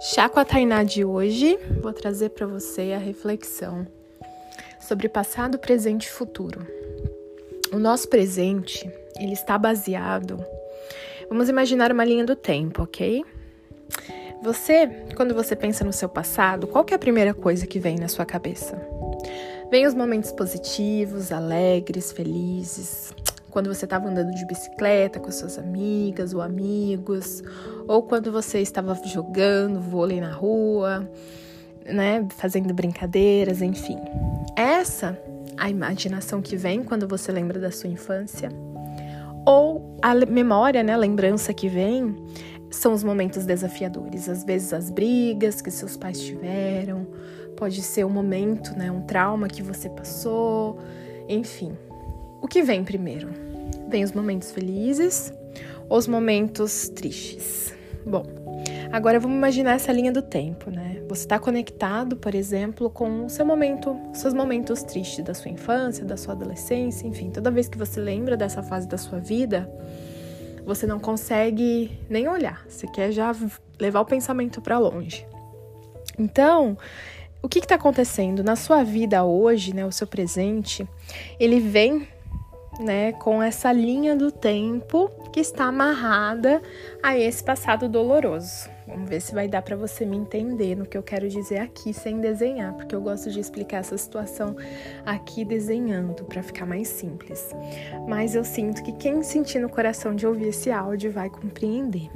Chá com a Tainá de hoje, vou trazer para você a reflexão sobre passado, presente e futuro. O nosso presente, ele está baseado. Vamos imaginar uma linha do tempo, ok? Você, quando você pensa no seu passado, qual é a primeira coisa que vem na sua cabeça? Vem os momentos positivos, alegres, felizes, quando você estava andando de bicicleta com suas amigas ou amigos, ou quando você estava jogando vôlei na rua, né, fazendo brincadeiras, enfim. Essa a imaginação que vem quando você lembra da sua infância, ou a memória, né, a lembrança que vem são os momentos desafiadores, às vezes as brigas que seus pais tiveram, pode ser um momento, né, um trauma que você passou, enfim. O que vem primeiro? Vem os momentos felizes, os momentos tristes. Bom, agora vamos imaginar essa linha do tempo, né? Você está conectado, por exemplo, com o seu momento, seus momentos tristes da sua infância, da sua adolescência, enfim, toda vez que você lembra dessa fase da sua vida, você não consegue nem olhar, você quer já levar o pensamento para longe. Então, o que está acontecendo na sua vida hoje, né, o seu presente, ele vem né, com essa linha do tempo que está amarrada a esse passado doloroso. Vamos ver se vai dar para você me entender no que eu quero dizer aqui sem desenhar, porque eu gosto de explicar essa situação aqui desenhando para ficar mais simples. Mas eu sinto que quem sentir no coração de ouvir esse áudio vai compreender.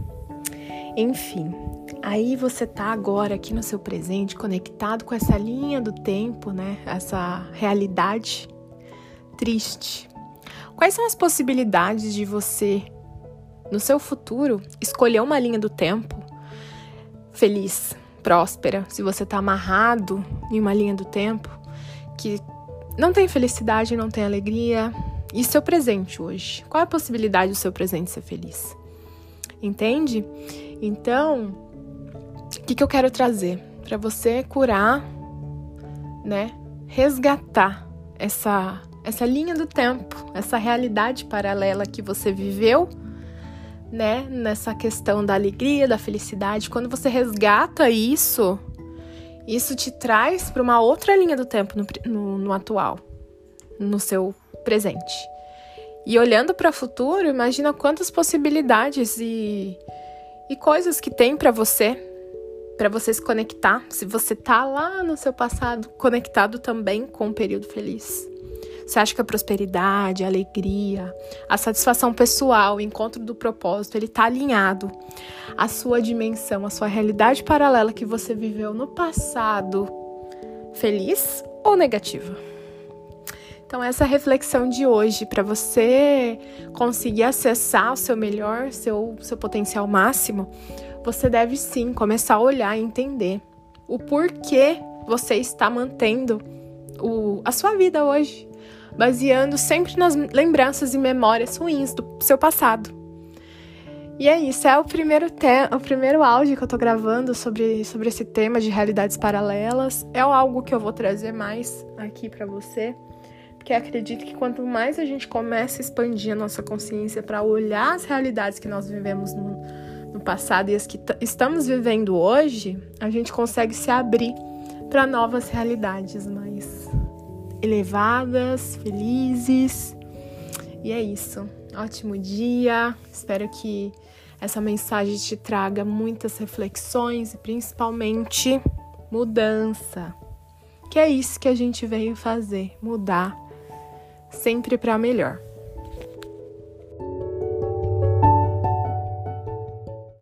Enfim, aí você tá agora aqui no seu presente, conectado com essa linha do tempo, né? Essa realidade triste, Quais são as possibilidades de você, no seu futuro, escolher uma linha do tempo feliz, próspera, se você está amarrado em uma linha do tempo que não tem felicidade, não tem alegria, e seu presente hoje? Qual é a possibilidade do seu presente ser feliz? Entende? Então, o que, que eu quero trazer? Para você curar, né? Resgatar essa essa linha do tempo, essa realidade paralela que você viveu, né, nessa questão da alegria, da felicidade, quando você resgata isso, isso te traz para uma outra linha do tempo no, no, no atual, no seu presente. E olhando para o futuro, imagina quantas possibilidades e, e coisas que tem para você, para você se conectar. Se você tá lá no seu passado, conectado também com o período feliz. Você acha que a prosperidade, a alegria, a satisfação pessoal, o encontro do propósito, ele está alinhado à sua dimensão, à sua realidade paralela que você viveu no passado, feliz ou negativa? Então, essa é reflexão de hoje, para você conseguir acessar o seu melhor, seu, seu potencial máximo, você deve sim começar a olhar e entender o porquê você está mantendo o, a sua vida hoje baseando sempre nas lembranças e memórias ruins do seu passado. E é isso, é o primeiro, te o primeiro áudio que eu tô gravando sobre, sobre esse tema de realidades paralelas. É algo que eu vou trazer mais aqui para você, porque acredito que quanto mais a gente começa a expandir a nossa consciência para olhar as realidades que nós vivemos no, no passado e as que estamos vivendo hoje, a gente consegue se abrir para novas realidades mais elevadas, felizes. E é isso. Ótimo dia. Espero que essa mensagem te traga muitas reflexões e principalmente mudança. Que é isso que a gente veio fazer, mudar sempre para melhor.